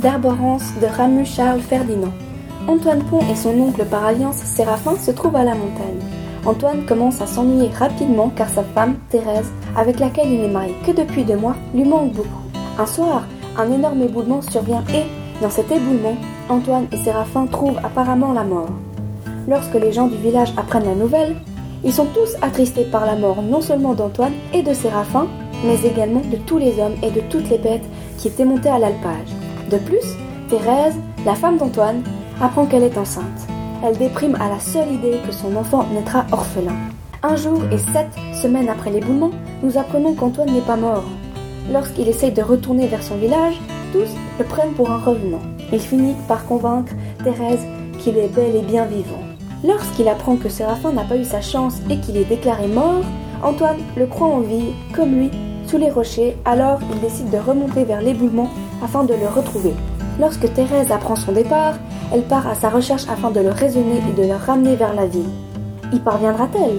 d'Arborance de Ramus Charles Ferdinand. Antoine Pont et son oncle par alliance Séraphin se trouvent à la montagne. Antoine commence à s'ennuyer rapidement car sa femme, Thérèse, avec laquelle il n'est marié que depuis deux mois, lui manque beaucoup. Un soir, un énorme éboulement survient et, dans cet éboulement, Antoine et Séraphin trouvent apparemment la mort. Lorsque les gens du village apprennent la nouvelle, ils sont tous attristés par la mort non seulement d'Antoine et de Séraphin, mais également de tous les hommes et de toutes les bêtes qui étaient montés à l'alpage. De plus, Thérèse, la femme d'Antoine, apprend qu'elle est enceinte. Elle déprime à la seule idée que son enfant naîtra orphelin. Un jour et sept semaines après l'éboulement, nous apprenons qu'Antoine n'est pas mort. Lorsqu'il essaye de retourner vers son village, tous le prennent pour un revenant. Il finit par convaincre Thérèse qu'il est bel et bien vivant. Lorsqu'il apprend que Séraphin n'a pas eu sa chance et qu'il est déclaré mort, Antoine le croit en vie, comme lui, sous les rochers, alors il décide de remonter vers l'éboulement afin de le retrouver. Lorsque Thérèse apprend son départ, elle part à sa recherche afin de le raisonner et de le ramener vers la vie. Y parviendra-t-elle?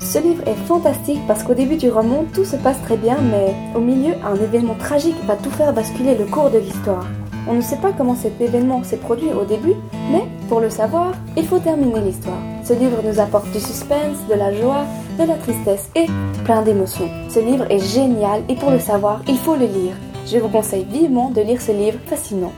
Ce livre est fantastique parce qu'au début du roman, tout se passe très bien, mais au milieu, un événement tragique va tout faire basculer le cours de l'histoire. On ne sait pas comment cet événement s'est produit au début, mais pour le savoir, il faut terminer l'histoire. Ce livre nous apporte du suspense, de la joie, de la tristesse et plein d'émotions. Ce livre est génial et pour le savoir, il faut le lire. Je vous conseille vivement de lire ce livre fascinant.